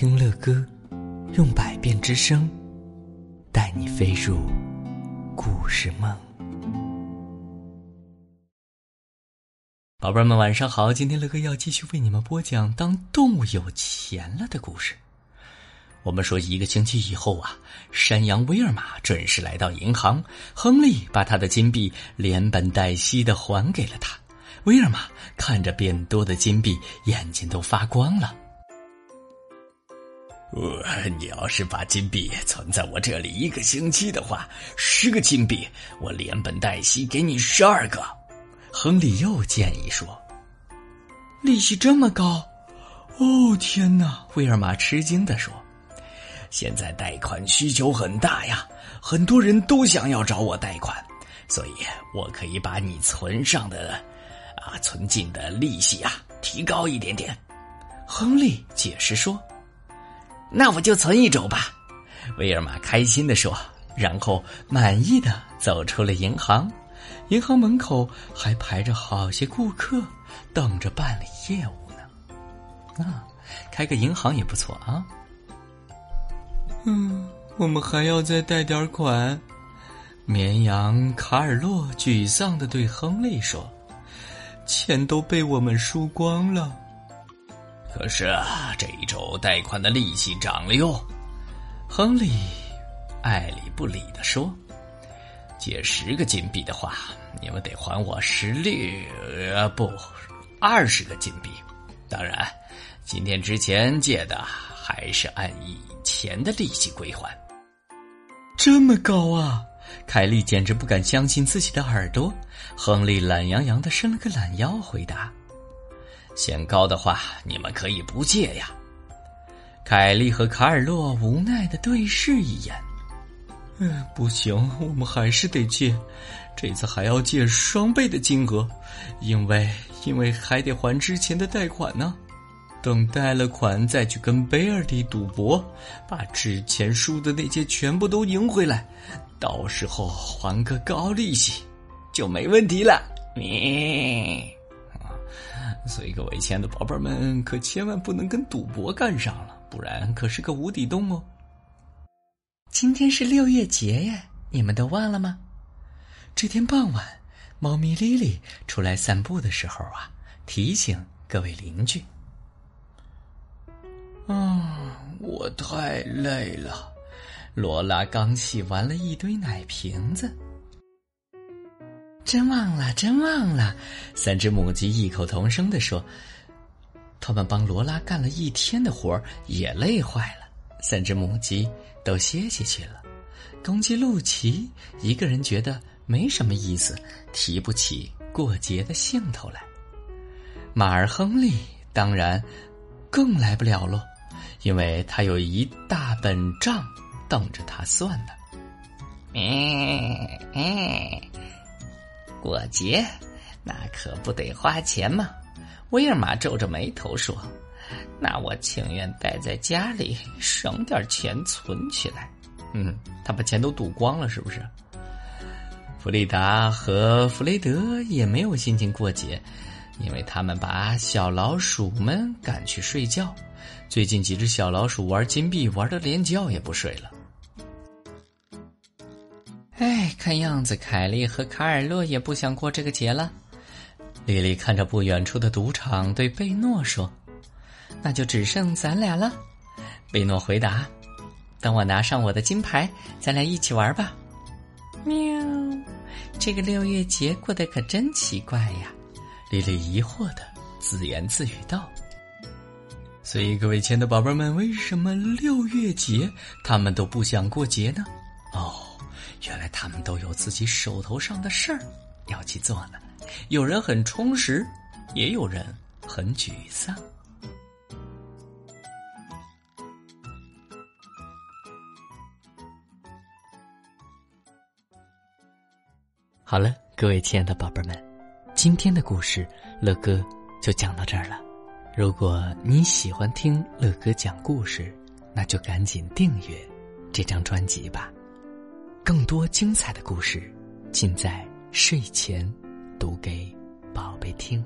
听乐歌，用百变之声，带你飞入故事梦。宝贝儿们，晚上好！今天乐哥要继续为你们播讲《当动物有钱了》的故事。我们说，一个星期以后啊，山羊威尔玛准时来到银行，亨利把他的金币连本带息的还给了他。威尔玛看着变多的金币，眼睛都发光了。呃，你要是把金币存在我这里一个星期的话，十个金币我连本带息给你十二个。亨利又建议说：“利息这么高？哦，天哪！”威尔玛吃惊的说：“现在贷款需求很大呀，很多人都想要找我贷款，所以我可以把你存上的啊存进的利息啊提高一点点。”亨利解释说。那我就存一周吧，威尔玛开心的说，然后满意的走出了银行。银行门口还排着好些顾客，等着办理业务呢。啊，开个银行也不错啊。嗯，我们还要再贷点款。绵羊卡尔洛沮丧的对亨利说：“钱都被我们输光了。”可是啊，这一周贷款的利息涨了哟。亨利爱理不理的说：“借十个金币的话，你们得还我十六呃不二十个金币。当然，今天之前借的还是按以前的利息归还。”这么高啊！凯莉简直不敢相信自己的耳朵。亨利懒洋洋的伸了个懒腰，回答。嫌高的话，你们可以不借呀。凯莉和卡尔洛无奈的对视一眼。嗯，不行，我们还是得借，这次还要借双倍的金额，因为因为还得还之前的贷款呢。等贷了款，再去跟贝尔蒂赌博，把之前输的那些全部都赢回来，到时候还个高利息，就没问题了。你。所以，各位亲爱的宝贝们，可千万不能跟赌博干上了，不然可是个无底洞哦。今天是六月节耶，你们都忘了吗？这天傍晚，猫咪莉莉出来散步的时候啊，提醒各位邻居：“啊，我太累了。”罗拉刚洗完了一堆奶瓶子。真忘了，真忘了！三只母鸡异口同声的说：“他们帮罗拉干了一天的活也累坏了。”三只母鸡都歇歇去了。公鸡露奇一个人觉得没什么意思，提不起过节的兴头来。马儿亨利当然更来不了喽，因为他有一大本账等着他算呢。嗯嗯。过节，那可不得花钱吗？威尔玛皱着眉头说：“那我情愿待在家里，省点钱存起来。”嗯，他把钱都赌光了，是不是？弗里达和弗雷德也没有心情过节，因为他们把小老鼠们赶去睡觉。最近几只小老鼠玩金币玩的连觉也不睡了。看样子凯莉和卡尔洛也不想过这个节了。莉莉看着不远处的赌场，对贝诺说：“那就只剩咱俩了。”贝诺回答：“等我拿上我的金牌，咱俩一起玩吧。”喵，这个六月节过得可真奇怪呀！莉莉疑惑的自言自语道。所以，各位亲爱的宝贝们，为什么六月节他们都不想过节呢？原来他们都有自己手头上的事儿要去做呢，有人很充实，也有人很沮丧。好了，各位亲爱的宝贝们，今天的故事乐哥就讲到这儿了。如果你喜欢听乐哥讲故事，那就赶紧订阅这张专辑吧。更多精彩的故事，尽在睡前读给宝贝听。